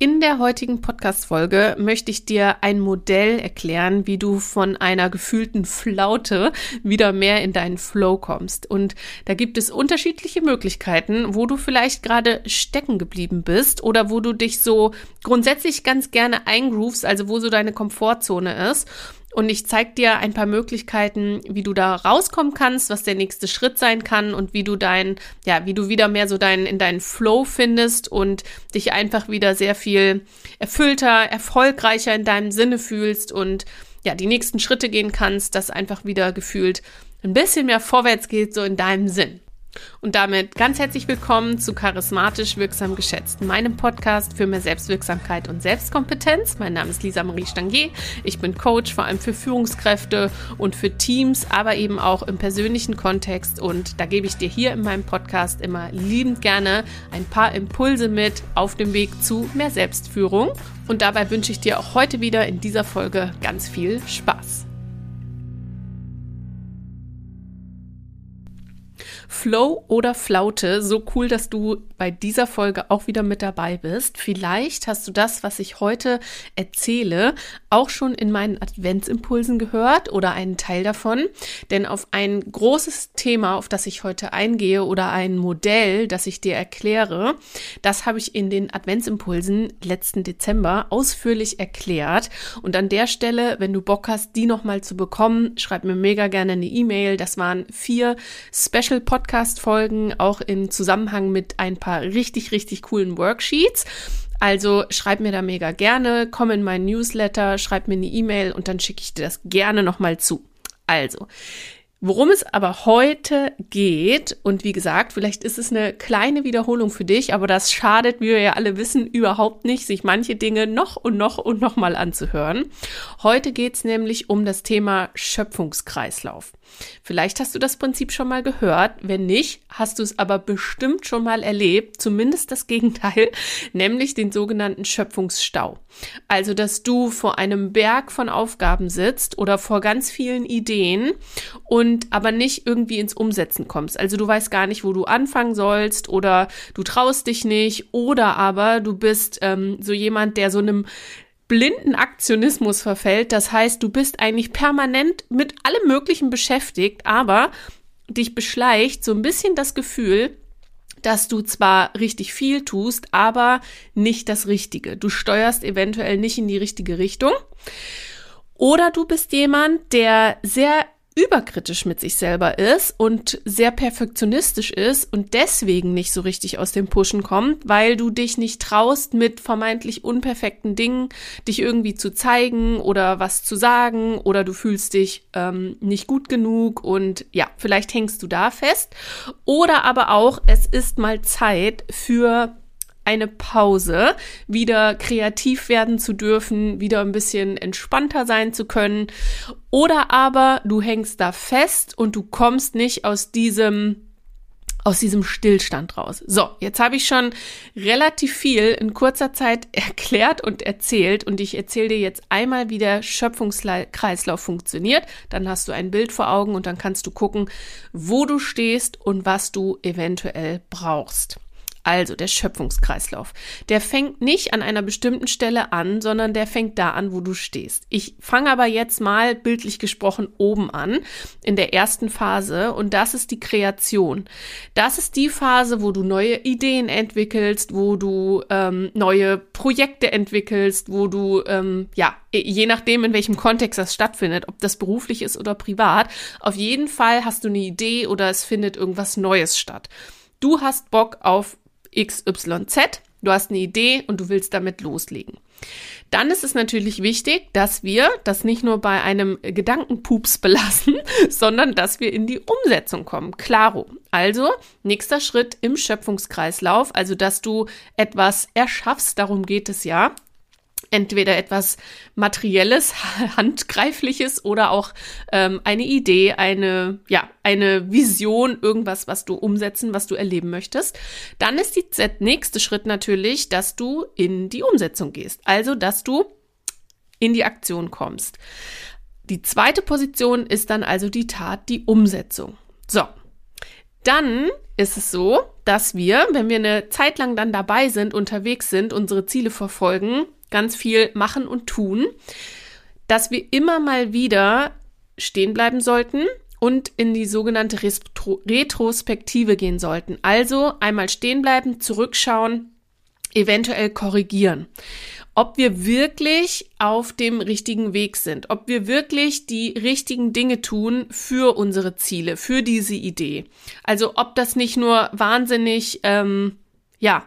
In der heutigen Podcast-Folge möchte ich dir ein Modell erklären, wie du von einer gefühlten Flaute wieder mehr in deinen Flow kommst. Und da gibt es unterschiedliche Möglichkeiten, wo du vielleicht gerade stecken geblieben bist oder wo du dich so grundsätzlich ganz gerne eingroovst, also wo so deine Komfortzone ist. Und ich zeige dir ein paar Möglichkeiten, wie du da rauskommen kannst, was der nächste Schritt sein kann und wie du dein, ja, wie du wieder mehr so dein, in deinen Flow findest und dich einfach wieder sehr viel erfüllter, erfolgreicher in deinem Sinne fühlst und ja, die nächsten Schritte gehen kannst, dass einfach wieder gefühlt ein bisschen mehr vorwärts geht, so in deinem Sinn. Und damit ganz herzlich willkommen zu Charismatisch Wirksam Geschätzt, meinem Podcast für mehr Selbstwirksamkeit und Selbstkompetenz. Mein Name ist Lisa Marie Stangier. Ich bin Coach vor allem für Führungskräfte und für Teams, aber eben auch im persönlichen Kontext. Und da gebe ich dir hier in meinem Podcast immer liebend gerne ein paar Impulse mit auf dem Weg zu mehr Selbstführung. Und dabei wünsche ich dir auch heute wieder in dieser Folge ganz viel Spaß. Flow oder Flaute, so cool, dass du bei dieser Folge auch wieder mit dabei bist. Vielleicht hast du das, was ich heute erzähle, auch schon in meinen Adventsimpulsen gehört oder einen Teil davon. Denn auf ein großes Thema, auf das ich heute eingehe oder ein Modell, das ich dir erkläre, das habe ich in den Adventsimpulsen letzten Dezember ausführlich erklärt. Und an der Stelle, wenn du Bock hast, die nochmal zu bekommen, schreib mir mega gerne eine E-Mail. Das waren vier Special Podcasts Podcast-Folgen, auch im Zusammenhang mit ein paar richtig, richtig coolen Worksheets. Also schreib mir da mega gerne, komm in meinen Newsletter, schreib mir eine E-Mail und dann schicke ich dir das gerne nochmal zu. Also, Worum es aber heute geht, und wie gesagt, vielleicht ist es eine kleine Wiederholung für dich, aber das schadet, wie wir ja alle wissen, überhaupt nicht, sich manche Dinge noch und noch und noch mal anzuhören. Heute geht es nämlich um das Thema Schöpfungskreislauf. Vielleicht hast du das Prinzip schon mal gehört. Wenn nicht, hast du es aber bestimmt schon mal erlebt. Zumindest das Gegenteil, nämlich den sogenannten Schöpfungsstau. Also, dass du vor einem Berg von Aufgaben sitzt oder vor ganz vielen Ideen und aber nicht irgendwie ins Umsetzen kommst. Also, du weißt gar nicht, wo du anfangen sollst oder du traust dich nicht oder aber du bist ähm, so jemand, der so einem blinden Aktionismus verfällt. Das heißt, du bist eigentlich permanent mit allem Möglichen beschäftigt, aber dich beschleicht so ein bisschen das Gefühl, dass du zwar richtig viel tust, aber nicht das Richtige. Du steuerst eventuell nicht in die richtige Richtung. Oder du bist jemand, der sehr überkritisch mit sich selber ist und sehr perfektionistisch ist und deswegen nicht so richtig aus dem Pushen kommt, weil du dich nicht traust, mit vermeintlich unperfekten Dingen dich irgendwie zu zeigen oder was zu sagen oder du fühlst dich ähm, nicht gut genug und ja, vielleicht hängst du da fest. Oder aber auch, es ist mal Zeit für eine Pause, wieder kreativ werden zu dürfen, wieder ein bisschen entspannter sein zu können. Oder aber du hängst da fest und du kommst nicht aus diesem aus diesem Stillstand raus. So, jetzt habe ich schon relativ viel in kurzer Zeit erklärt und erzählt und ich erzähle dir jetzt einmal, wie der Schöpfungskreislauf funktioniert. Dann hast du ein Bild vor Augen und dann kannst du gucken, wo du stehst und was du eventuell brauchst. Also der Schöpfungskreislauf. Der fängt nicht an einer bestimmten Stelle an, sondern der fängt da an, wo du stehst. Ich fange aber jetzt mal bildlich gesprochen oben an, in der ersten Phase, und das ist die Kreation. Das ist die Phase, wo du neue Ideen entwickelst, wo du ähm, neue Projekte entwickelst, wo du, ähm, ja, je nachdem, in welchem Kontext das stattfindet, ob das beruflich ist oder privat, auf jeden Fall hast du eine Idee oder es findet irgendwas Neues statt. Du hast Bock auf XYZ, du hast eine Idee und du willst damit loslegen. Dann ist es natürlich wichtig, dass wir das nicht nur bei einem Gedankenpups belassen, sondern dass wir in die Umsetzung kommen. Klaro. Also, nächster Schritt im Schöpfungskreislauf, also dass du etwas erschaffst, darum geht es ja, entweder etwas Materielles, Handgreifliches oder auch ähm, eine Idee, eine, ja, eine Vision, irgendwas, was du umsetzen, was du erleben möchtest. Dann ist die nächste Schritt natürlich, dass du in die Umsetzung gehst. Also, dass du in die Aktion kommst. Die zweite Position ist dann also die Tat, die Umsetzung. So. Dann ist es so, dass wir, wenn wir eine Zeit lang dann dabei sind, unterwegs sind, unsere Ziele verfolgen, ganz viel machen und tun, dass wir immer mal wieder stehen bleiben sollten und in die sogenannte Retro Retrospektive gehen sollten. Also einmal stehen bleiben, zurückschauen, eventuell korrigieren. Ob wir wirklich auf dem richtigen Weg sind, ob wir wirklich die richtigen Dinge tun für unsere Ziele, für diese Idee. Also ob das nicht nur wahnsinnig, ähm, ja,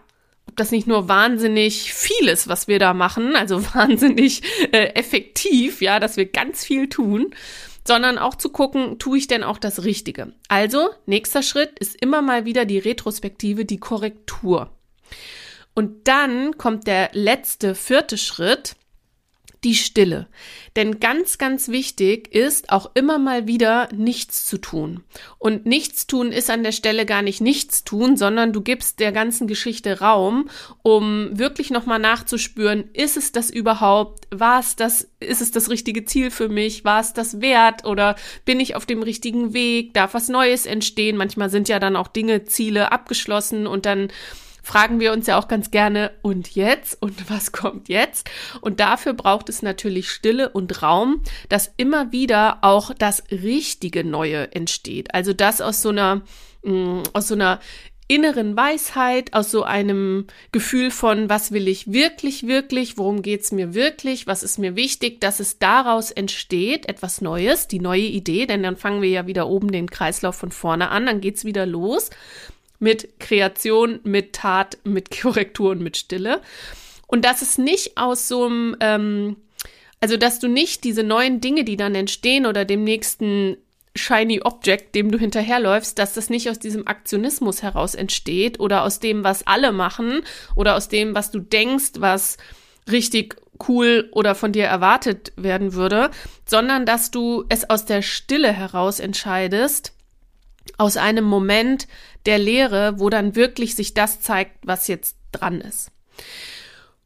ob das nicht nur wahnsinnig viel ist, was wir da machen, also wahnsinnig äh, effektiv, ja, dass wir ganz viel tun, sondern auch zu gucken, tue ich denn auch das Richtige? Also, nächster Schritt ist immer mal wieder die Retrospektive, die Korrektur. Und dann kommt der letzte, vierte Schritt, die Stille. Denn ganz, ganz wichtig ist auch immer mal wieder nichts zu tun. Und nichts tun ist an der Stelle gar nicht nichts tun, sondern du gibst der ganzen Geschichte Raum, um wirklich nochmal nachzuspüren, ist es das überhaupt? War es das, ist es das richtige Ziel für mich? War es das wert? Oder bin ich auf dem richtigen Weg? Darf was Neues entstehen? Manchmal sind ja dann auch Dinge, Ziele abgeschlossen und dann fragen wir uns ja auch ganz gerne, und jetzt? Und was kommt jetzt? Und dafür braucht es natürlich Stille und Raum, dass immer wieder auch das richtige Neue entsteht. Also das aus so einer, mh, mm, aus so einer inneren Weisheit, aus so einem Gefühl von, was will ich wirklich, wirklich, worum geht's mir wirklich, was ist mir wichtig, dass es daraus entsteht, etwas Neues, die neue Idee, denn dann fangen wir ja wieder oben den Kreislauf von vorne an, dann geht's wieder los mit Kreation, mit Tat, mit Korrektur und mit Stille. Und dass es nicht aus so einem, ähm, also dass du nicht diese neuen Dinge, die dann entstehen oder dem nächsten shiny Object, dem du hinterherläufst, dass das nicht aus diesem Aktionismus heraus entsteht oder aus dem, was alle machen oder aus dem, was du denkst, was richtig cool oder von dir erwartet werden würde, sondern dass du es aus der Stille heraus entscheidest, aus einem Moment der Lehre, wo dann wirklich sich das zeigt, was jetzt dran ist.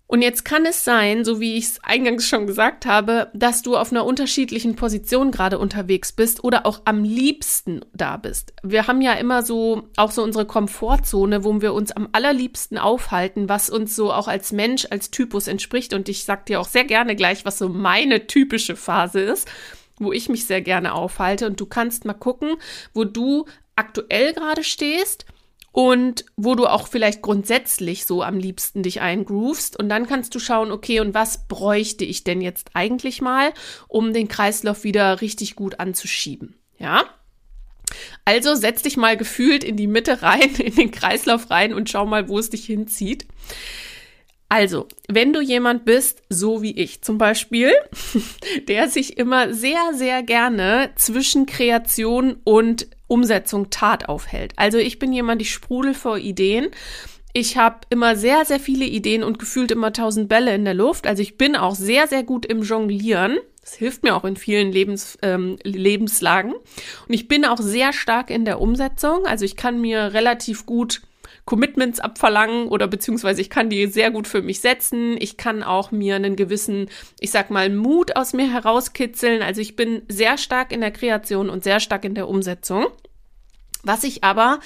Und jetzt kann es sein, so wie ich es eingangs schon gesagt habe, dass du auf einer unterschiedlichen Position gerade unterwegs bist oder auch am liebsten da bist. Wir haben ja immer so auch so unsere Komfortzone, wo wir uns am allerliebsten aufhalten, was uns so auch als Mensch, als Typus entspricht. Und ich sag dir auch sehr gerne gleich, was so meine typische Phase ist wo ich mich sehr gerne aufhalte. Und du kannst mal gucken, wo du aktuell gerade stehst und wo du auch vielleicht grundsätzlich so am liebsten dich eingroovst. Und dann kannst du schauen, okay, und was bräuchte ich denn jetzt eigentlich mal, um den Kreislauf wieder richtig gut anzuschieben? Ja? Also setz dich mal gefühlt in die Mitte rein, in den Kreislauf rein und schau mal, wo es dich hinzieht. Also, wenn du jemand bist, so wie ich zum Beispiel, der sich immer sehr, sehr gerne zwischen Kreation und Umsetzung Tat aufhält. Also ich bin jemand, ich sprudel vor Ideen. Ich habe immer sehr, sehr viele Ideen und gefühlt immer tausend Bälle in der Luft. Also ich bin auch sehr, sehr gut im Jonglieren. Das hilft mir auch in vielen Lebens, ähm, Lebenslagen. Und ich bin auch sehr stark in der Umsetzung. Also ich kann mir relativ gut Commitments abverlangen oder beziehungsweise ich kann die sehr gut für mich setzen. Ich kann auch mir einen gewissen, ich sag mal, Mut aus mir herauskitzeln. Also ich bin sehr stark in der Kreation und sehr stark in der Umsetzung. Was ich aber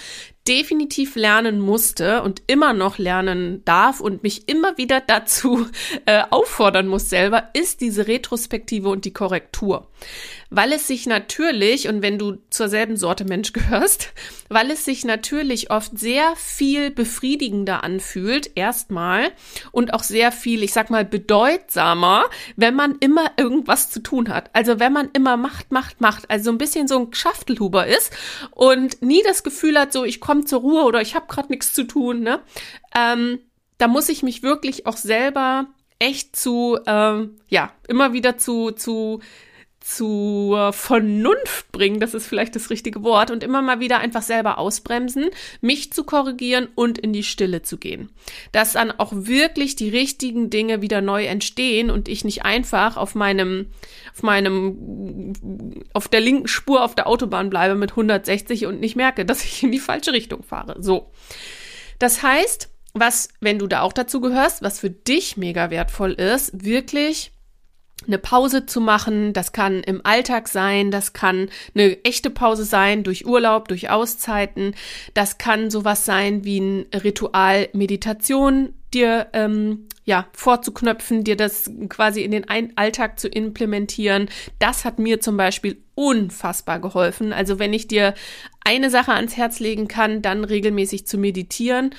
definitiv lernen musste und immer noch lernen darf und mich immer wieder dazu äh, auffordern muss selber, ist diese Retrospektive und die Korrektur weil es sich natürlich, und wenn du zur selben Sorte Mensch gehörst, weil es sich natürlich oft sehr viel befriedigender anfühlt, erstmal, und auch sehr viel, ich sag mal, bedeutsamer, wenn man immer irgendwas zu tun hat. Also wenn man immer macht, macht, macht, also ein bisschen so ein Schaftelhuber ist und nie das Gefühl hat, so ich komme zur Ruhe oder ich habe gerade nichts zu tun, ne? Ähm, da muss ich mich wirklich auch selber echt zu, ähm, ja, immer wieder zu, zu zur Vernunft bringen, das ist vielleicht das richtige Wort, und immer mal wieder einfach selber ausbremsen, mich zu korrigieren und in die Stille zu gehen. Dass dann auch wirklich die richtigen Dinge wieder neu entstehen und ich nicht einfach auf meinem, auf meinem, auf der linken Spur auf der Autobahn bleibe mit 160 und nicht merke, dass ich in die falsche Richtung fahre. So. Das heißt, was, wenn du da auch dazu gehörst, was für dich mega wertvoll ist, wirklich eine Pause zu machen. Das kann im Alltag sein, das kann eine echte Pause sein durch Urlaub, durch Auszeiten. Das kann sowas sein wie ein Ritual Meditation dir ähm, ja vorzuknöpfen, dir das quasi in den Alltag zu implementieren. Das hat mir zum Beispiel unfassbar geholfen. Also wenn ich dir eine Sache ans Herz legen kann, dann regelmäßig zu meditieren.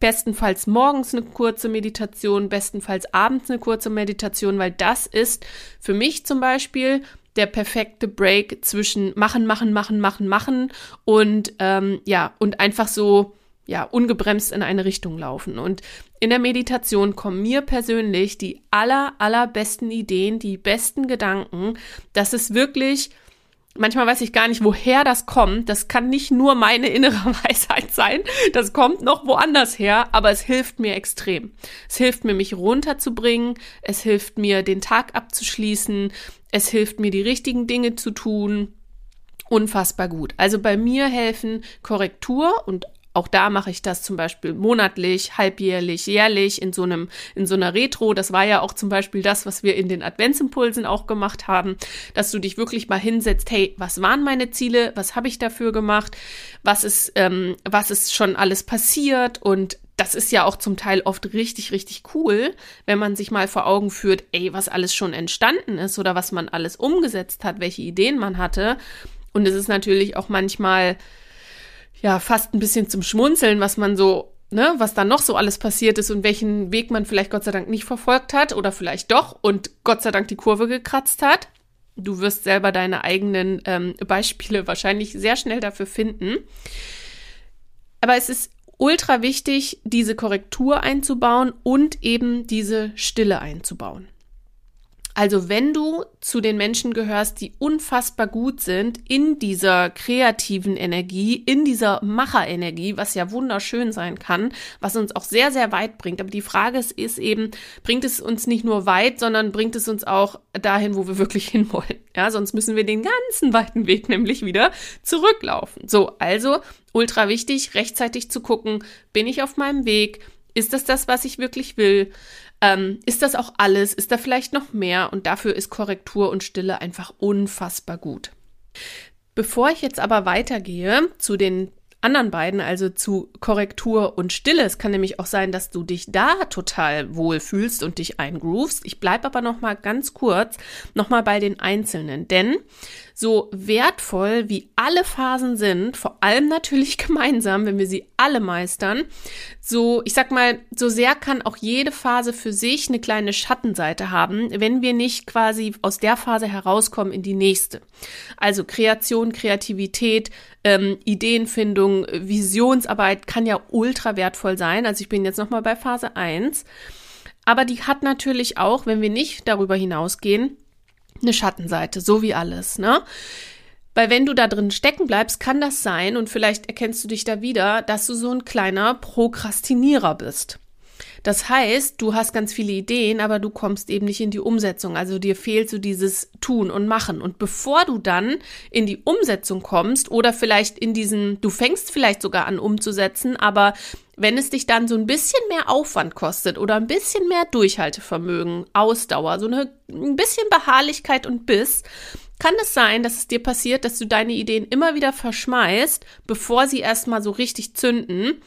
Bestenfalls morgens eine kurze Meditation, bestenfalls abends eine kurze Meditation, weil das ist für mich zum Beispiel der perfekte Break zwischen machen, machen, machen, machen, machen und ähm, ja, und einfach so ja, ungebremst in eine Richtung laufen. Und in der Meditation kommen mir persönlich die aller, allerbesten Ideen, die besten Gedanken. Das ist wirklich Manchmal weiß ich gar nicht, woher das kommt. Das kann nicht nur meine innere Weisheit sein. Das kommt noch woanders her, aber es hilft mir extrem. Es hilft mir, mich runterzubringen. Es hilft mir, den Tag abzuschließen. Es hilft mir, die richtigen Dinge zu tun. Unfassbar gut. Also bei mir helfen Korrektur und auch da mache ich das zum Beispiel monatlich, halbjährlich, jährlich in so einem, in so einer Retro. Das war ja auch zum Beispiel das, was wir in den Adventsimpulsen auch gemacht haben, dass du dich wirklich mal hinsetzt, hey, was waren meine Ziele? Was habe ich dafür gemacht? Was ist, ähm, was ist schon alles passiert? Und das ist ja auch zum Teil oft richtig, richtig cool, wenn man sich mal vor Augen führt, ey, was alles schon entstanden ist oder was man alles umgesetzt hat, welche Ideen man hatte. Und es ist natürlich auch manchmal ja fast ein bisschen zum Schmunzeln, was man so, ne, was da noch so alles passiert ist und welchen Weg man vielleicht Gott sei Dank nicht verfolgt hat oder vielleicht doch und Gott sei Dank die Kurve gekratzt hat. Du wirst selber deine eigenen ähm, Beispiele wahrscheinlich sehr schnell dafür finden. Aber es ist ultra wichtig, diese Korrektur einzubauen und eben diese Stille einzubauen. Also wenn du zu den Menschen gehörst, die unfassbar gut sind in dieser kreativen Energie, in dieser Macherenergie, was ja wunderschön sein kann, was uns auch sehr, sehr weit bringt. Aber die Frage ist, ist eben, bringt es uns nicht nur weit, sondern bringt es uns auch dahin, wo wir wirklich hinwollen. Ja, sonst müssen wir den ganzen weiten Weg nämlich wieder zurücklaufen. So, also ultra wichtig, rechtzeitig zu gucken, bin ich auf meinem Weg? Ist das das, was ich wirklich will? Ähm, ist das auch alles? Ist da vielleicht noch mehr? Und dafür ist Korrektur und Stille einfach unfassbar gut. Bevor ich jetzt aber weitergehe zu den anderen beiden, also zu Korrektur und Stille. Es kann nämlich auch sein, dass du dich da total wohl fühlst und dich eingroovst. Ich bleibe aber noch mal ganz kurz noch mal bei den Einzelnen, denn so wertvoll wie alle Phasen sind, vor allem natürlich gemeinsam, wenn wir sie alle meistern, so, ich sag mal, so sehr kann auch jede Phase für sich eine kleine Schattenseite haben, wenn wir nicht quasi aus der Phase herauskommen in die nächste. Also Kreation, Kreativität, ähm, Ideenfindung, Visionsarbeit kann ja ultra wertvoll sein. Also ich bin jetzt nochmal bei Phase 1. Aber die hat natürlich auch, wenn wir nicht darüber hinausgehen, eine Schattenseite, so wie alles, ne? Weil wenn du da drin stecken bleibst, kann das sein, und vielleicht erkennst du dich da wieder, dass du so ein kleiner Prokrastinierer bist. Das heißt, du hast ganz viele Ideen, aber du kommst eben nicht in die Umsetzung. Also dir fehlt so dieses Tun und Machen. Und bevor du dann in die Umsetzung kommst oder vielleicht in diesen, du fängst vielleicht sogar an umzusetzen, aber wenn es dich dann so ein bisschen mehr Aufwand kostet oder ein bisschen mehr Durchhaltevermögen, Ausdauer, so eine, ein bisschen Beharrlichkeit und Biss, kann es sein, dass es dir passiert, dass du deine Ideen immer wieder verschmeißt, bevor sie erstmal so richtig zünden,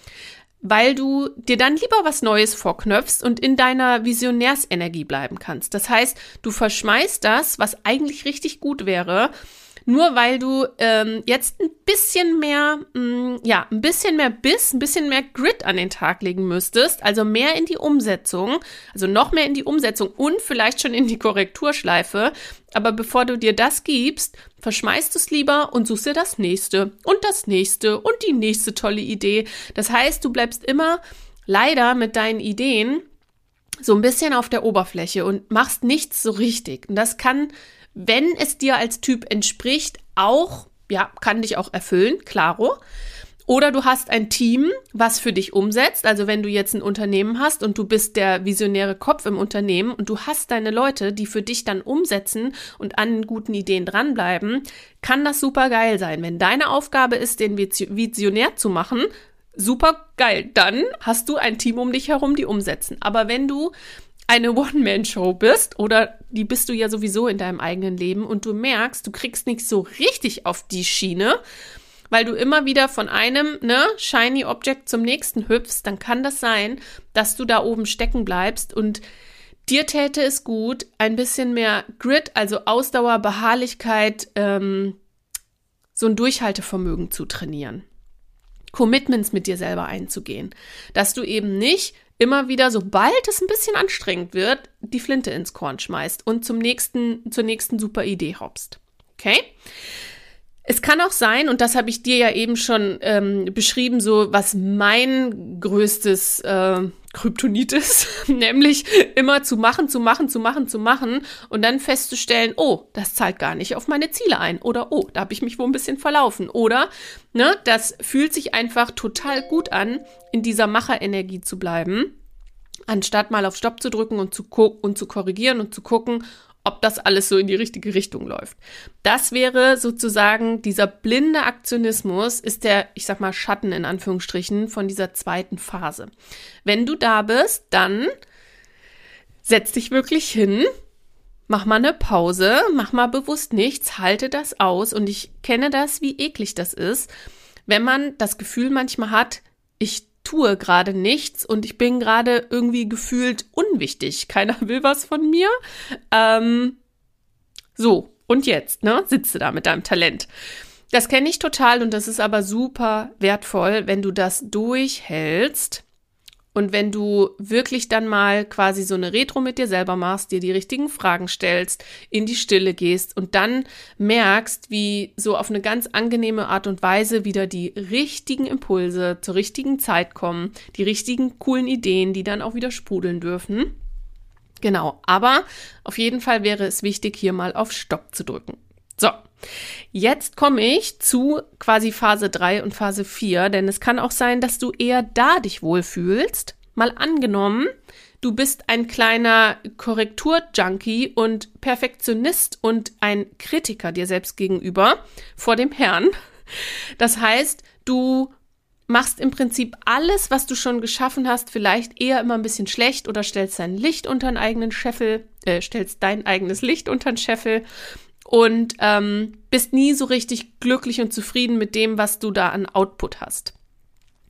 weil du dir dann lieber was Neues vorknöpfst und in deiner Visionärsenergie bleiben kannst. Das heißt, du verschmeißt das, was eigentlich richtig gut wäre, nur weil du ähm, jetzt ein bisschen mehr, mh, mm, ja, ein bisschen mehr Biss, ein bisschen mehr Grit an den Tag legen müsstest, also mehr in die Umsetzung, also noch mehr in die Umsetzung und vielleicht schon in die Korrekturschleife. Aber bevor du dir das gibst, verschmeißt es lieber und suchst dir das nächste und das nächste und die nächste tolle Idee. Das heißt, du bleibst immer leider mit deinen Ideen so ein bisschen auf der Oberfläche und machst nichts so richtig. Und das kann wenn es dir als Typ entspricht, auch, ja, kann dich auch erfüllen, klaro. Oder du hast ein Team, was für dich umsetzt. Also wenn du jetzt ein Unternehmen hast und du bist der visionäre Kopf im Unternehmen und du hast deine Leute, die für dich dann umsetzen und an guten Ideen dranbleiben, kann das super geil sein. Wenn deine Aufgabe ist, den Visionär zu machen, super geil. Dann hast du ein Team um dich herum, die umsetzen. Aber wenn du eine One-Man-Show bist oder die bist du ja sowieso in deinem eigenen Leben und du merkst, du kriegst nicht so richtig auf die Schiene, weil du immer wieder von einem ne, Shiny Object zum nächsten hüpfst, dann kann das sein, dass du da oben stecken bleibst und dir täte es gut, ein bisschen mehr Grit, also Ausdauer, Beharrlichkeit, ähm, so ein Durchhaltevermögen zu trainieren. Commitments mit dir selber einzugehen. Dass du eben nicht immer wieder, sobald es ein bisschen anstrengend wird, die Flinte ins Korn schmeißt und zum nächsten, zur nächsten super Idee hoppst. Okay? Es kann auch sein, und das habe ich dir ja eben schon ähm, beschrieben, so was mein größtes äh, Kryptonit ist, nämlich immer zu machen, zu machen, zu machen, zu machen und dann festzustellen, oh, das zahlt gar nicht auf meine Ziele ein oder oh, da habe ich mich wohl ein bisschen verlaufen oder ne, das fühlt sich einfach total gut an, in dieser Macherenergie zu bleiben, anstatt mal auf Stopp zu drücken und zu und zu korrigieren und zu gucken, ob das alles so in die richtige Richtung läuft. Das wäre sozusagen dieser blinde Aktionismus, ist der, ich sag mal, Schatten in Anführungsstrichen von dieser zweiten Phase. Wenn du da bist, dann setz dich wirklich hin, mach mal eine Pause, mach mal bewusst nichts, halte das aus und ich kenne das, wie eklig das ist, wenn man das Gefühl manchmal hat, ich tue gerade nichts und ich bin gerade irgendwie gefühlt unwichtig. Keiner will was von mir. Ähm, so, und jetzt, ne? Sitze da mit deinem Talent. Das kenne ich total und das ist aber super wertvoll, wenn du das durchhältst und wenn du wirklich dann mal quasi so eine Retro mit dir selber machst, dir die richtigen Fragen stellst, in die Stille gehst und dann merkst, wie so auf eine ganz angenehme Art und Weise wieder die richtigen Impulse zur richtigen Zeit kommen, die richtigen coolen Ideen, die dann auch wieder sprudeln dürfen. Genau, aber auf jeden Fall wäre es wichtig, hier mal auf Stopp zu drücken. So, jetzt komme ich zu quasi Phase 3 und Phase 4, denn es kann auch sein, dass du eher da dich wohlfühlst. Mal angenommen, du bist ein kleiner Korrektur-Junkie und Perfektionist und ein Kritiker dir selbst gegenüber vor dem Herrn. Das heißt, du machst im Prinzip alles, was du schon geschaffen hast, vielleicht eher immer ein bisschen schlecht oder stellst dein Licht unter einen eigenen Scheffel, äh, stellst dein eigenes Licht unter den Scheffel und ähm, bist nie so richtig glücklich und zufrieden mit dem, was du da an Output hast.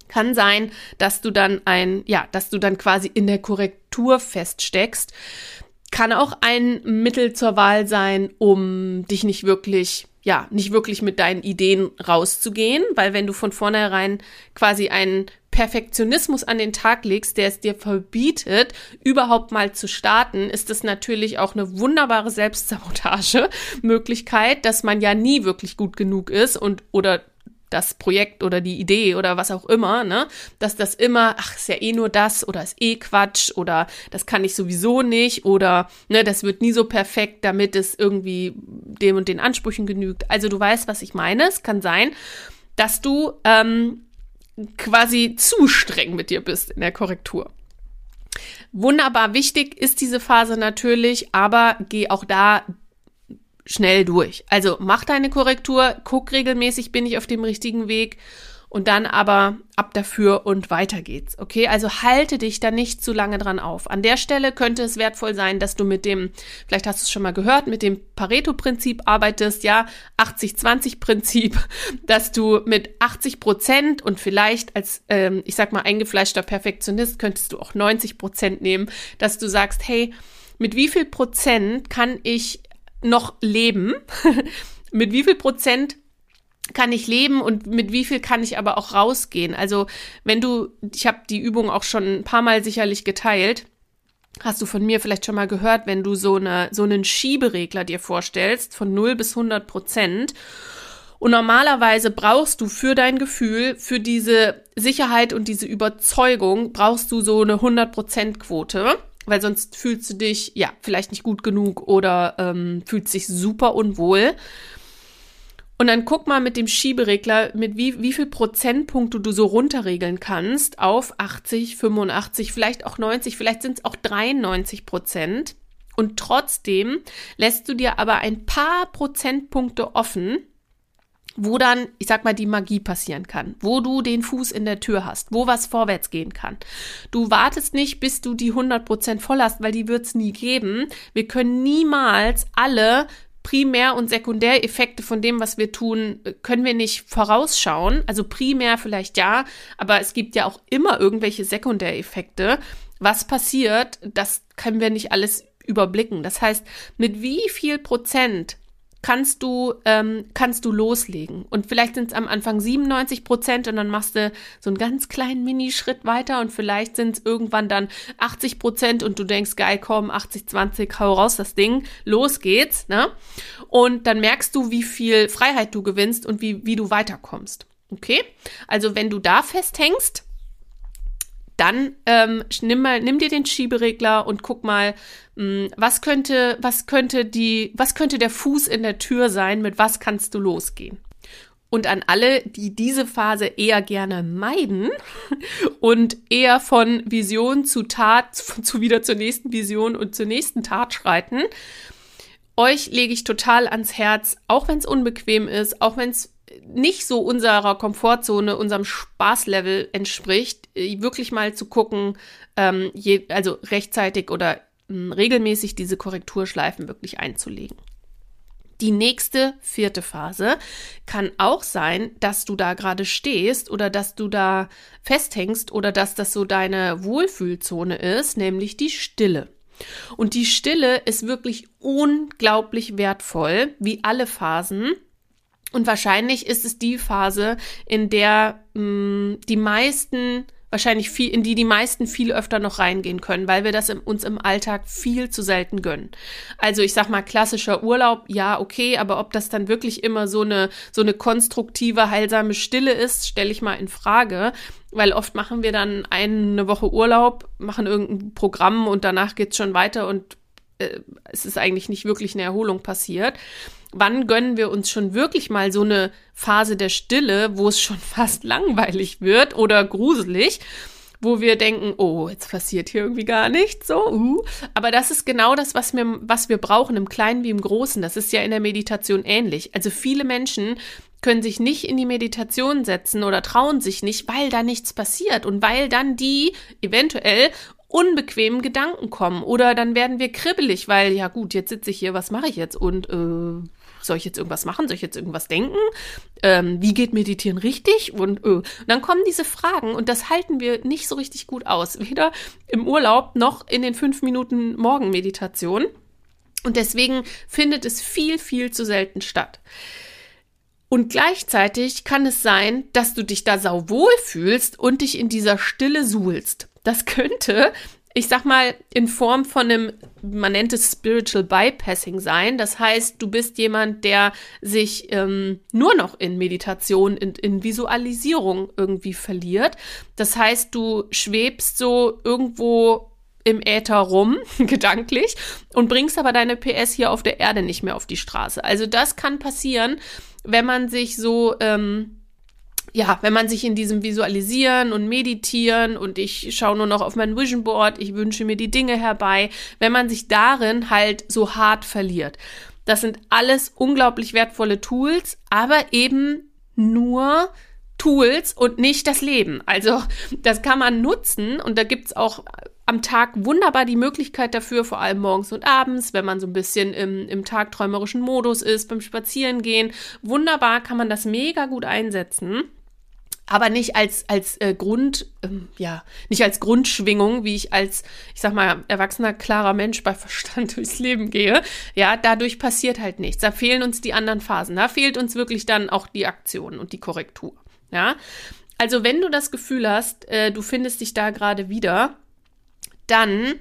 Kann sein, dass du dann ein, ja, dass du dann quasi in der Korrektur feststeckst. Kann auch ein Mittel zur Wahl sein, um dich nicht wirklich ja, nicht wirklich mit deinen Ideen rauszugehen, weil wenn du von vornherein quasi einen Perfektionismus an den Tag legst, der es dir verbietet, überhaupt mal zu starten, ist es natürlich auch eine wunderbare Selbstsabotage-Möglichkeit, dass man ja nie wirklich gut genug ist und oder das Projekt oder die Idee oder was auch immer, ne, dass das immer, ach, ist ja eh nur das oder ist eh Quatsch oder das kann ich sowieso nicht oder ne, das wird nie so perfekt, damit es irgendwie dem und den Ansprüchen genügt. Also du weißt, was ich meine. Es kann sein, dass du ähm, quasi zu streng mit dir bist in der Korrektur. Wunderbar wichtig ist diese Phase natürlich, aber geh auch da schnell durch. Also mach deine Korrektur, guck regelmäßig, bin ich auf dem richtigen Weg und dann aber ab dafür und weiter geht's. Okay, also halte dich da nicht zu lange dran auf. An der Stelle könnte es wertvoll sein, dass du mit dem, vielleicht hast du es schon mal gehört, mit dem Pareto-Prinzip arbeitest, ja, 80-20-Prinzip, dass du mit 80 Prozent und vielleicht als, ähm, ich sag mal, eingefleischter Perfektionist könntest du auch 90 Prozent nehmen, dass du sagst, hey, mit wie viel Prozent kann ich noch leben? mit wie viel Prozent kann ich leben und mit wie viel kann ich aber auch rausgehen? Also, wenn du, ich habe die Übung auch schon ein paar Mal sicherlich geteilt, hast du von mir vielleicht schon mal gehört, wenn du so, eine, so einen Schieberegler dir vorstellst von 0 bis 100 Prozent. Und normalerweise brauchst du für dein Gefühl, für diese Sicherheit und diese Überzeugung, brauchst du so eine 100% Quote, weil sonst fühlst du dich, ja, vielleicht nicht gut genug oder ähm, fühlst dich super unwohl. Und dann guck mal mit dem Schieberegler, mit wie, wie viel Prozentpunkte du so runterregeln kannst auf 80, 85, vielleicht auch 90, vielleicht sind es auch 93 Prozent. Und trotzdem lässt du dir aber ein paar Prozentpunkte offen, wo dann, ich sag mal, die Magie passieren kann, wo du den Fuß in der Tür hast, wo was vorwärts gehen kann. Du wartest nicht, bis du die 100% voll hast, weil die wird's nie geben. Wir können niemals alle Primär- und Sekundäreffekte von dem, was wir tun, können wir nicht vorausschauen. Also primär vielleicht ja, aber es gibt ja auch immer irgendwelche Sekundäreffekte. Was passiert, das können wir nicht alles überblicken. Das heißt, mit wie viel Prozent kannst du, ähm, kannst du loslegen. Und vielleicht sind es am Anfang 97 Prozent und dann machst du so einen ganz kleinen Minischritt weiter und vielleicht sind es irgendwann dann 80 Prozent und du denkst, geil, komm, 80, 20, hau raus das Ding, los geht's, ne? Und dann merkst du, wie viel Freiheit du gewinnst und wie, wie du weiterkommst. Okay? Also wenn du da festhängst, dann ähm, nimm mal, nimm dir den Schieberegler und guck mal, mh, hm, was könnte, was könnte die, was könnte der Fuß in der Tür sein, mit was kannst du losgehen? Und an alle, die diese Phase eher gerne meiden und eher von Vision zu Tat, zu wieder zur nächsten Vision und zur nächsten Tat schreiten, euch lege ich total ans Herz, auch wenn es unbequem ist, auch wenn es nicht so unserer Komfortzone, unserem Spaßlevel entspricht, äh, wirklich mal zu gucken, ähm, je, also rechtzeitig oder mh, hm, regelmäßig diese Korrekturschleifen wirklich einzulegen. Die nächste vierte Phase kann auch sein, dass du da gerade stehst oder dass du da festhängst oder dass das so deine Wohlfühlzone ist, nämlich die Stille. Und die Stille ist wirklich unglaublich wertvoll, wie alle Phasen. Und wahrscheinlich ist es die Phase, in der mh, mm, die meisten wahrscheinlich viel, in die die meisten viel öfter noch reingehen können, weil wir das im, uns im Alltag viel zu selten gönnen. Also ich sag mal klassischer Urlaub, ja okay, aber ob das dann wirklich immer so eine so eine konstruktive heilsame Stille ist, stelle ich mal in Frage, weil oft machen wir dann eine Woche Urlaub, machen irgendein Programm und danach geht's schon weiter und äh, es ist eigentlich nicht wirklich eine Erholung passiert wann gönnen wir uns schon wirklich mal so eine Phase der Stille, wo es schon fast langweilig wird oder gruselig, wo wir denken, oh, jetzt passiert hier irgendwie gar nichts, so, uh. Aber das ist genau das, was wir, was wir brauchen, im Kleinen wie im Großen. Das ist ja in der Meditation ähnlich. Also viele Menschen können sich nicht in die Meditation setzen oder trauen sich nicht, weil da nichts passiert und weil dann die eventuell unbequemen Gedanken kommen oder dann werden wir kribbelig, weil ja gut, jetzt sitze ich hier, was mache ich jetzt und äh, soll ich jetzt irgendwas machen? Soll ich jetzt irgendwas denken? Ähm, wie geht Meditieren richtig? Und, äh, dann kommen diese Fragen und das halten wir nicht so richtig gut aus. Weder im Urlaub noch in den fünf Minuten Morgenmeditation. Und deswegen findet es viel, viel zu selten statt. Und gleichzeitig kann es sein, dass du dich da sauwohl fühlst und dich in dieser Stille suhlst. Das könnte ich sag mal, in Form von einem, man nennt es Spiritual Bypassing sein. Das heißt, du bist jemand, der sich ähm, nur noch in Meditation, in, in Visualisierung irgendwie verliert. Das heißt, du schwebst so irgendwo im Äther rum, gedanklich, und bringst aber deine PS hier auf der Erde nicht mehr auf die Straße. Also das kann passieren, wenn man sich so ähm, ja, wenn man sich in diesem Visualisieren und Meditieren und ich schaue nur noch auf mein Vision Board, ich wünsche mir die Dinge herbei, wenn man sich darin halt so hart verliert. Das sind alles unglaublich wertvolle Tools, aber eben nur Tools und nicht das Leben. Also das kann man nutzen und da gibt's auch am Tag wunderbar die Möglichkeit dafür, vor allem morgens und abends, wenn man so ein bisschen im, im tagträumerischen Modus ist, beim Spazierengehen. Wunderbar kann man das mega gut einsetzen aber nicht als als äh, Grund ähm, ja nicht als Grundschwingung wie ich als ich sag mal erwachsener klarer Mensch bei Verstand durchs Leben gehe. Ja dadurch passiert halt nichts. Da fehlen uns die anderen Phasen. Da fehlt uns wirklich dann auch die Aktion und die Korrektur. Ja? Also wenn du das Gefühl hast äh, du findest dich da gerade wieder dann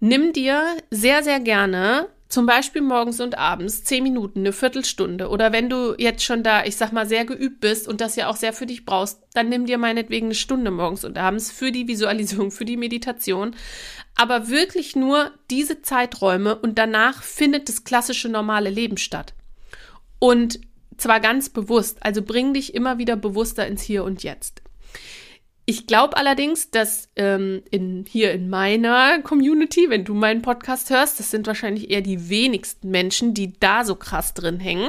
nimm dir sehr sehr gerne zum Beispiel morgens und abends zehn Minuten, eine Viertelstunde. Oder wenn du jetzt schon da, ich sag mal, sehr geübt bist und das ja auch sehr für dich brauchst, dann nimm dir meinetwegen eine Stunde morgens und abends für die Visualisierung, für die Meditation. Aber wirklich nur diese Zeiträume und danach findet das klassische normale Leben statt. Und zwar ganz bewusst, also bring dich immer wieder bewusster ins Hier und Jetzt. Ich glaube allerdings, dass ähm, in, hier in meiner Community, wenn du meinen Podcast hörst, das sind wahrscheinlich eher die wenigsten Menschen, die da so krass drin hängen.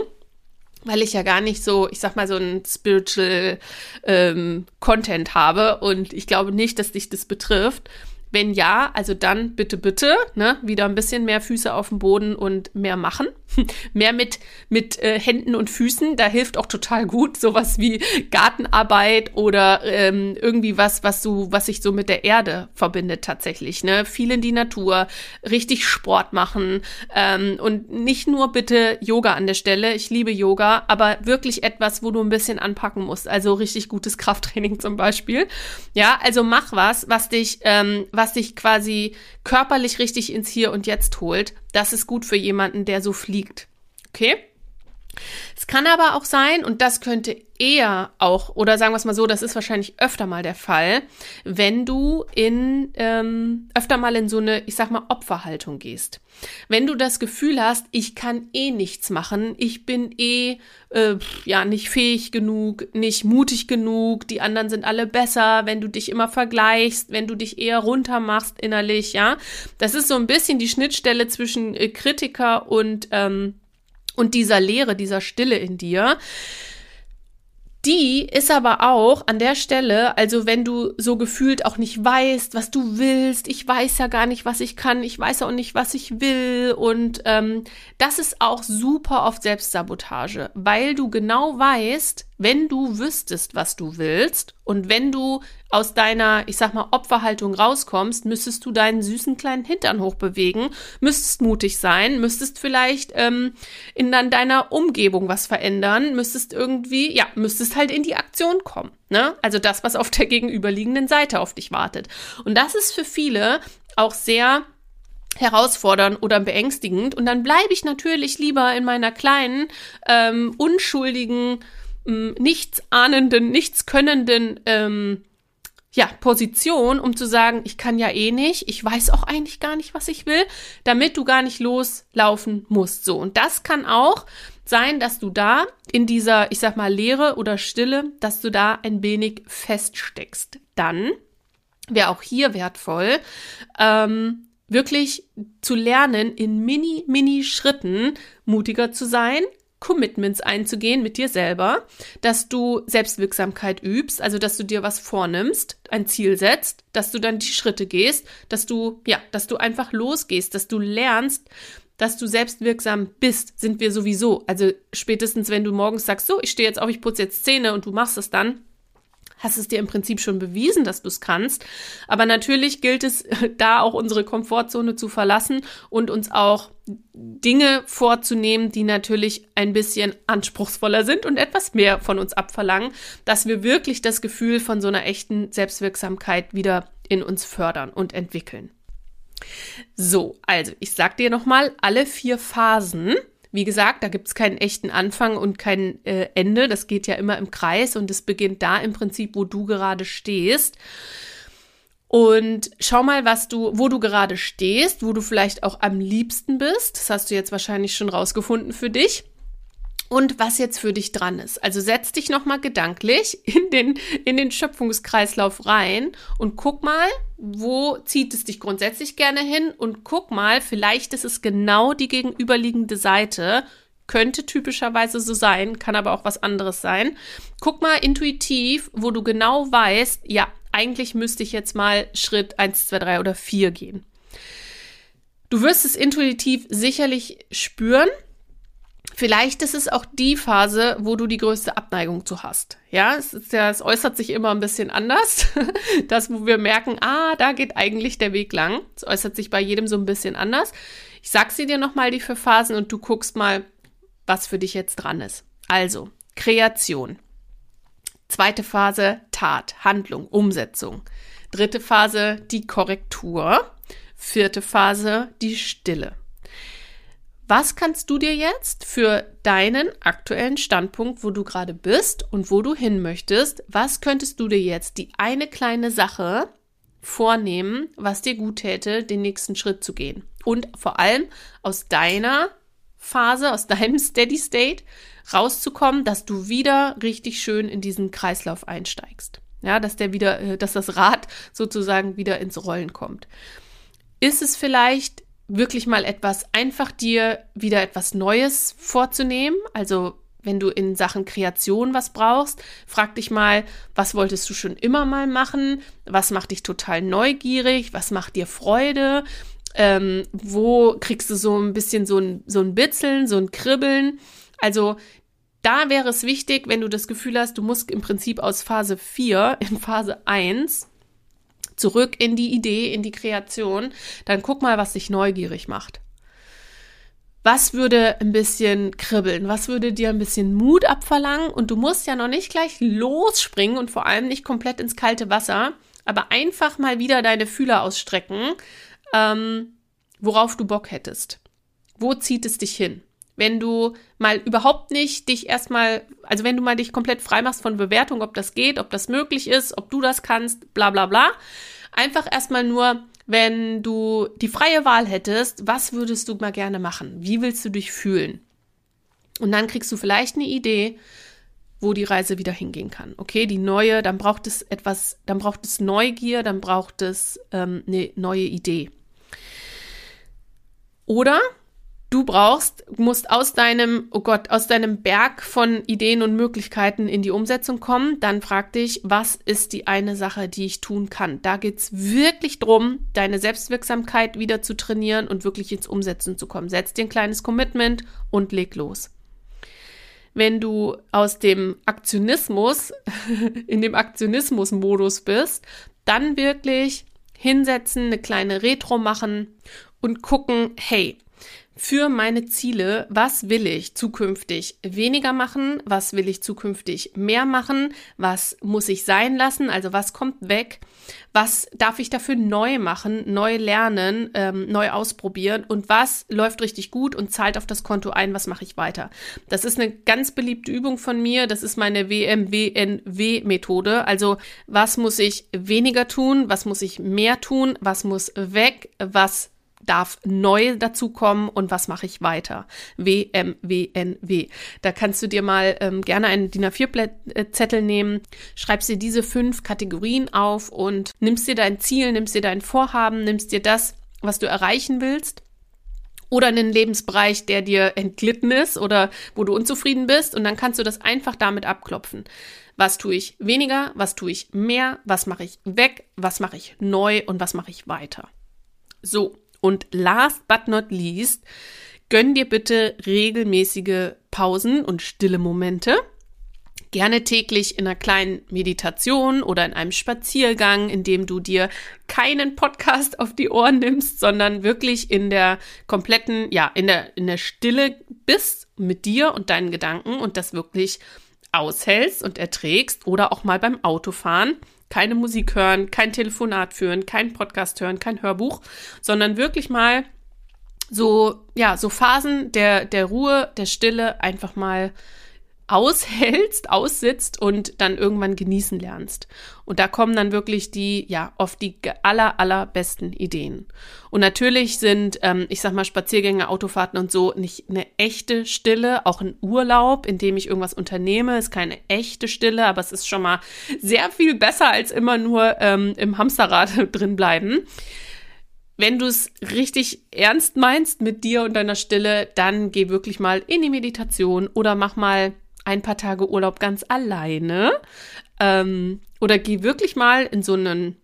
weil ich ja gar nicht so, ich sag mal, so ein Spiritual ähm, Content habe und ich glaube nicht, dass dich das betrifft. Wenn ja, also dann bitte, bitte, ne, wieder ein bisschen mehr Füße auf dem Boden und mehr machen. mehr mit, mit äh, Händen und Füßen, da hilft auch total gut sowas wie Gartenarbeit oder ähm, irgendwie was, was so, was sich so mit der Erde verbindet tatsächlich, ne. Viel in die Natur, richtig Sport machen ähm, und nicht nur bitte Yoga an der Stelle. Ich liebe Yoga, aber wirklich etwas, wo du ein bisschen anpacken musst. Also richtig gutes Krafttraining zum Beispiel. Ja, also mach was, was dich, ähm, was dich quasi körperlich richtig ins Hier und Jetzt holt. Das ist gut für jemanden, der so fliegt. Okay? Es kann aber auch sein, und das könnte eher auch, oder sagen wir es mal so, das ist wahrscheinlich öfter mal der Fall, wenn du in ähm, öfter mal in so eine, ich sag mal, Opferhaltung gehst. Wenn du das Gefühl hast, ich kann eh nichts machen, ich bin eh äh, ja nicht fähig genug, nicht mutig genug, die anderen sind alle besser, wenn du dich immer vergleichst, wenn du dich eher runter machst innerlich, ja, das ist so ein bisschen die Schnittstelle zwischen äh, Kritiker und ähm, und dieser Leere, dieser Stille in dir. Die ist aber auch an der Stelle, also wenn du so gefühlt auch nicht weißt, was du willst, ich weiß ja gar nicht, was ich kann, ich weiß auch nicht, was ich will und ähm, das ist auch super oft Selbstsabotage, weil du genau weißt, wenn du wüsstest, was du willst und wenn du aus deiner, ich sag mal, Opferhaltung rauskommst, müsstest du deinen süßen kleinen Hintern hochbewegen, müsstest mutig sein, müsstest vielleicht ähm, in dann deiner Umgebung was verändern, müsstest irgendwie, ja, müsstest halt in die Aktion kommen. Ne? Also das, was auf der gegenüberliegenden Seite auf dich wartet. Und das ist für viele auch sehr herausfordernd oder beängstigend. Und dann bleibe ich natürlich lieber in meiner kleinen, ähm, unschuldigen, ähm, nichts ahnenden, nichts könnenden ähm, ja, Position, um zu sagen, ich kann ja eh nicht, ich weiß auch eigentlich gar nicht, was ich will, damit du gar nicht loslaufen musst. So, und das kann auch sein, dass du da in dieser, ich sag mal, Leere oder Stille, dass du da ein wenig feststeckst. Dann wäre auch hier wertvoll, ähm, wirklich zu lernen, in mini, mini Schritten mutiger zu sein, Commitments einzugehen mit dir selber, dass du Selbstwirksamkeit übst, also dass du dir was vornimmst, ein Ziel setzt, dass du dann die Schritte gehst, dass du, ja, dass du einfach losgehst, dass du lernst, dass du selbstwirksam bist, sind wir sowieso. Also spätestens, wenn du morgens sagst, so, ich stehe jetzt auf, ich putze jetzt Zähne und du machst es dann, hast es dir im Prinzip schon bewiesen, dass du es kannst. Aber natürlich gilt es, da auch unsere Komfortzone zu verlassen und uns auch Dinge vorzunehmen, die natürlich ein bisschen anspruchsvoller sind und etwas mehr von uns abverlangen, dass wir wirklich das Gefühl von so einer echten Selbstwirksamkeit wieder in uns fördern und entwickeln. So, also ich sag dir nochmal alle vier Phasen wie gesagt, da gibt es keinen echten Anfang und kein äh, Ende. Das geht ja immer im Kreis und es beginnt da im Prinzip, wo du gerade stehst. Und schau mal, was du, wo du gerade stehst, wo du vielleicht auch am liebsten bist. Das hast du jetzt wahrscheinlich schon rausgefunden für dich und was jetzt für dich dran ist. Also setz dich nochmal gedanklich in den, in den Schöpfungskreislauf rein und guck mal, wo zieht es dich grundsätzlich gerne hin und guck mal, vielleicht ist es genau die gegenüberliegende Seite, könnte typischerweise so sein, kann aber auch was anderes sein. Guck mal intuitiv, wo du genau weißt, ja, eigentlich müsste ich jetzt mal Schritt 1, 2, 3 oder 4 gehen. Du wirst es intuitiv sicherlich spüren, Vielleicht ist es auch die Phase, wo du die größte Abneigung zu hast. Ja, es, ist ja, es äußert sich immer ein bisschen anders. Das, wo wir merken, ah, da geht eigentlich der Weg lang. Es äußert sich bei jedem so ein bisschen anders. Ich sag sie dir nochmal die vier Phasen und du guckst mal, was für dich jetzt dran ist. Also, Kreation. Zweite Phase, Tat, Handlung, Umsetzung. Dritte Phase, die Korrektur. Vierte Phase, die Stille. Was kannst du dir jetzt für deinen aktuellen Standpunkt, wo du gerade bist und wo du hin möchtest, was könntest du dir jetzt die eine kleine Sache vornehmen, was dir gut täte, den nächsten Schritt zu gehen? Und vor allem aus deiner Phase, aus deinem Steady State rauszukommen, dass du wieder richtig schön in diesen Kreislauf einsteigst. Ja, dass der wieder, äh, dass das Rad sozusagen wieder ins Rollen kommt. Ist es vielleicht wirklich mal etwas einfach dir wieder etwas Neues vorzunehmen. Also wenn du in Sachen Kreation was brauchst, frag dich mal, was wolltest du schon immer mal machen? Was macht dich total neugierig? Was macht dir Freude? Ähm, wo kriegst du so ein bisschen so ein, so ein Bitzeln, so ein Kribbeln? Also da wäre es wichtig, wenn du das Gefühl hast, du musst im Prinzip aus Phase 4 in Phase 1 zurück in die Idee, in die Kreation, dann guck mal, was dich neugierig macht. Was würde ein bisschen kribbeln? Was würde dir ein bisschen Mut abverlangen? Und du musst ja noch nicht gleich losspringen und vor allem nicht komplett ins kalte Wasser, aber einfach mal wieder deine Fühler ausstrecken, ähm, worauf du Bock hättest. Wo zieht es dich hin? Wenn du mal überhaupt nicht dich erstmal, also wenn du mal dich komplett frei machst von Bewertung, ob das geht, ob das möglich ist, ob du das kannst, bla bla bla. Einfach erstmal nur wenn du die freie Wahl hättest, was würdest du mal gerne machen? Wie willst du dich fühlen? Und dann kriegst du vielleicht eine Idee, wo die Reise wieder hingehen kann. Okay, die neue, dann braucht es etwas, dann braucht es Neugier, dann braucht es ähm, eine neue Idee. Oder du brauchst, musst aus deinem, oh Gott, aus deinem Berg von Ideen und Möglichkeiten in die Umsetzung kommen, dann frag dich, was ist die eine Sache, die ich tun kann? Da geht's wirklich drum, deine Selbstwirksamkeit wieder zu trainieren und wirklich ins Umsetzen zu kommen. Setz dir ein kleines Commitment und leg los. Wenn du aus dem Aktionismus, in dem Aktionismus-Modus bist, dann wirklich hinsetzen, eine kleine Retro machen und gucken, hey, für meine Ziele, was will ich zukünftig weniger machen, was will ich zukünftig mehr machen, was muss ich sein lassen, also was kommt weg, was darf ich dafür neu machen, neu lernen, ähm, neu ausprobieren? Und was läuft richtig gut und zahlt auf das Konto ein, was mache ich weiter. Das ist eine ganz beliebte Übung von mir, das ist meine WMWNW-Methode, also was muss ich weniger tun, was muss ich mehr tun, was muss weg, was darf neu dazukommen und was mache ich weiter? W, M, W, N, W. Da kannst du dir mal ähm, gerne einen DIN A4-Zettel nehmen, schreibst dir diese fünf Kategorien auf und nimmst dir dein Ziel, nimmst dir dein Vorhaben, nimmst dir das, was du erreichen willst oder einen Lebensbereich, der dir entglitten ist oder wo du unzufrieden bist und dann kannst du das einfach damit abklopfen. Was tue ich weniger, was tue ich mehr, was mache ich weg, was mache ich neu und was mache ich weiter. So, und last but not least, gönn dir bitte regelmäßige Pausen und stille Momente. Gerne täglich in einer kleinen Meditation oder in einem Spaziergang, in dem du dir keinen Podcast auf die Ohren nimmst, sondern wirklich in der kompletten, ja, in der, in der Stille bist mit dir und deinen Gedanken und das wirklich aushältst und erträgst oder auch mal beim Autofahren keine Musik hören, kein Telefonat führen, kein Podcast hören, kein Hörbuch, sondern wirklich mal so, ja, so Phasen der, der Ruhe, der Stille einfach mal aushältst, aussitzt und dann irgendwann genießen lernst. Und da kommen dann wirklich die, ja, oft die aller, allerbesten Ideen. Und natürlich sind, ähm, ich sag mal, Spaziergänge, Autofahrten und so nicht eine echte Stille. Auch ein Urlaub, in dem ich irgendwas unternehme, ist keine echte Stille, aber es ist schon mal sehr viel besser als immer nur ähm, im Hamsterrad drin bleiben. Wenn du es richtig ernst meinst mit dir und deiner Stille, dann geh wirklich mal in die Meditation oder mach mal ein paar Tage Urlaub ganz alleine. Ähm, oder geh wirklich mal in so einen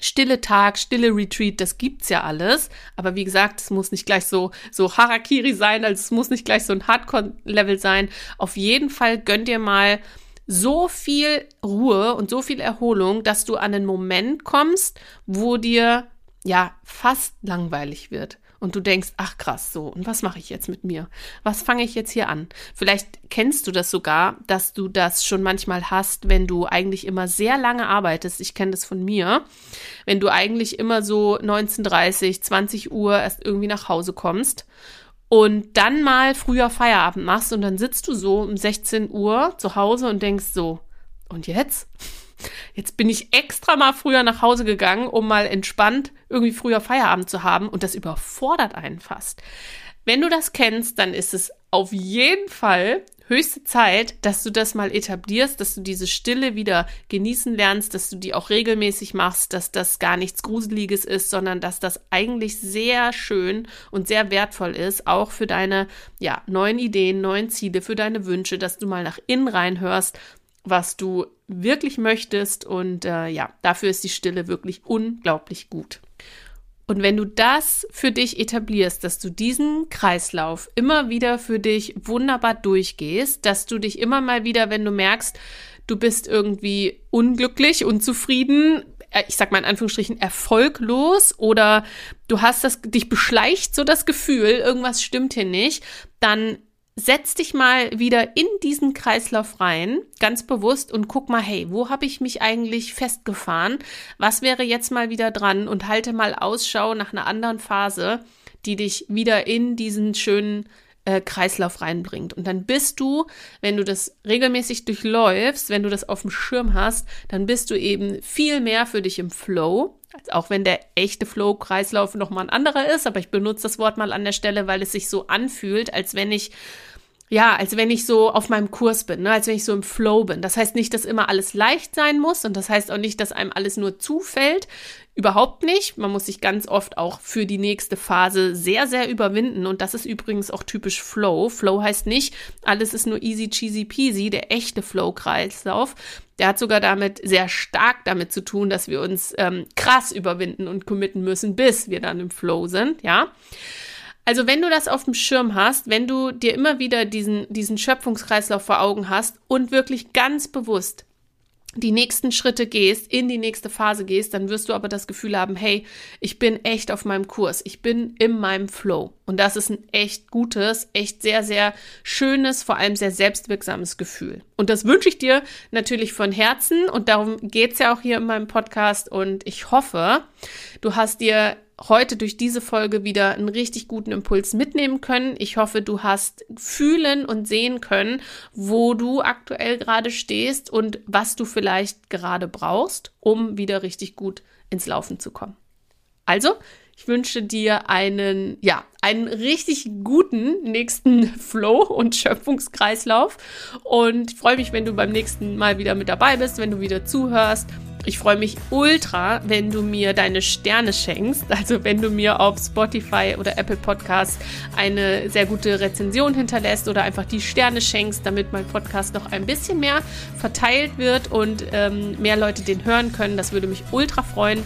stille Tag, stille Retreat, das gibt's ja alles. Aber wie gesagt, es muss nicht gleich so, so Harakiri sein, also es muss nicht gleich so ein Hardcore-Level sein. Auf jeden Fall gönn dir mal so viel Ruhe und so viel Erholung, dass du an einen Moment kommst, wo dir ja fast langweilig wird und du denkst, ach krass, so, und was mache ich jetzt mit mir? Was fange ich jetzt hier an? Vielleicht kennst du das sogar, dass du das schon manchmal hast, wenn du eigentlich immer sehr lange arbeitest. Ich kenne das von mir. Wenn du eigentlich immer so 19:30, 20 Uhr erst irgendwie nach Hause kommst und dann mal früher Feierabend machst und dann sitzt du so um 16 Uhr zu Hause und denkst so, und jetzt? Jetzt bin ich extra mal früher nach Hause gegangen, um mal entspannt irgendwie früher Feierabend zu haben und das überfordert einen fast. Wenn du das kennst, dann ist es auf jeden Fall höchste Zeit, dass du das mal etablierst, dass du diese Stille wieder genießen lernst, dass du die auch regelmäßig machst, dass das gar nichts Gruseliges ist, sondern dass das eigentlich sehr schön und sehr wertvoll ist, auch für deine ja, neuen Ideen, neuen Ziele, für deine Wünsche, dass du mal nach innen reinhörst, was du wirklich möchtest. Und äh, ja, dafür ist die Stille wirklich unglaublich gut. Und wenn du das für dich etablierst, dass du diesen Kreislauf immer wieder für dich wunderbar durchgehst, dass du dich immer mal wieder, wenn du merkst, du bist irgendwie unglücklich, unzufrieden, äh, ich sag mal in Anführungsstrichen erfolglos oder du hast das, dich beschleicht so das Gefühl, irgendwas stimmt hier nicht, dann setz dich mal wieder in diesen Kreislauf rein, ganz bewusst und guck mal, hey, wo habe ich mich eigentlich festgefahren? Was wäre jetzt mal wieder dran? Und halte mal Ausschau nach einer anderen Phase, die dich wieder in diesen schönen äh, Kreislauf reinbringt. Und dann bist du, wenn du das regelmäßig durchläufst, wenn du das auf dem Schirm hast, dann bist du eben viel mehr für dich im Flow. Auch wenn der echte Flow-Kreislauf nochmal ein anderer ist, aber ich benutze das Wort mal an der Stelle, weil es sich so anfühlt, als wenn ich ja, als wenn ich so auf meinem Kurs bin, ne? als wenn ich so im Flow bin. Das heißt nicht, dass immer alles leicht sein muss und das heißt auch nicht, dass einem alles nur zufällt. Überhaupt nicht. Man muss sich ganz oft auch für die nächste Phase sehr, sehr überwinden und das ist übrigens auch typisch Flow. Flow heißt nicht, alles ist nur easy, cheesy, peasy. Der echte Flow-Kreislauf, der hat sogar damit sehr stark damit zu tun, dass wir uns ähm, krass überwinden und committen müssen, bis wir dann im Flow sind, ja. Also wenn du das auf dem Schirm hast, wenn du dir immer wieder diesen, diesen Schöpfungskreislauf vor Augen hast und wirklich ganz bewusst die nächsten Schritte gehst, in die nächste Phase gehst, dann wirst du aber das Gefühl haben, hey, ich bin echt auf meinem Kurs, ich bin in meinem Flow. Und das ist ein echt gutes, echt sehr, sehr schönes, vor allem sehr selbstwirksames Gefühl. Und das wünsche ich dir natürlich von Herzen und darum geht's ja auch hier in meinem Podcast. Und ich hoffe, du hast dir heute durch diese Folge wieder einen richtig guten Impuls mitnehmen können. Ich hoffe, du hast fühlen und sehen können, wo du aktuell gerade stehst und was du vielleicht gerade brauchst, um wieder richtig gut ins Laufen zu kommen. Also, ich wünsche dir einen, ja, einen richtig guten nächsten Flow- und Schöpfungskreislauf und freue mich, wenn du beim nächsten Mal wieder mit dabei bist, wenn du wieder zuhörst ich freue mich ultra, wenn du mir deine Sterne schenkst. Also wenn du mir auf Spotify oder Apple Podcasts eine sehr gute Rezension hinterlässt oder einfach die Sterne schenkst, damit mein Podcast noch ein bisschen mehr verteilt wird und ähm, mehr Leute den hören können. Das würde mich ultra freuen.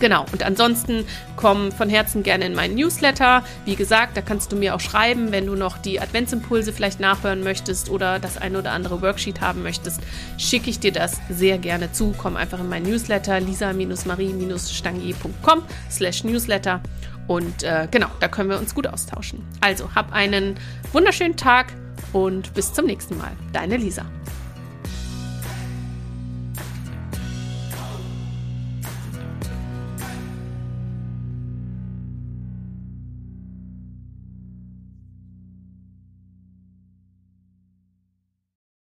Genau, und ansonsten komm von Herzen gerne in meinen Newsletter. Wie gesagt, da kannst du mir auch schreiben, wenn du noch die Adventsimpulse vielleicht nachhören möchtest oder das eine oder andere Worksheet haben möchtest, schicke ich dir das sehr gerne zu. Komm einfach in meinen Newsletter lisa-marie-stangier.com slash Newsletter und äh, genau, da können wir uns gut austauschen. Also, hab einen wunderschönen Tag und bis zum nächsten Mal. Deine Lisa.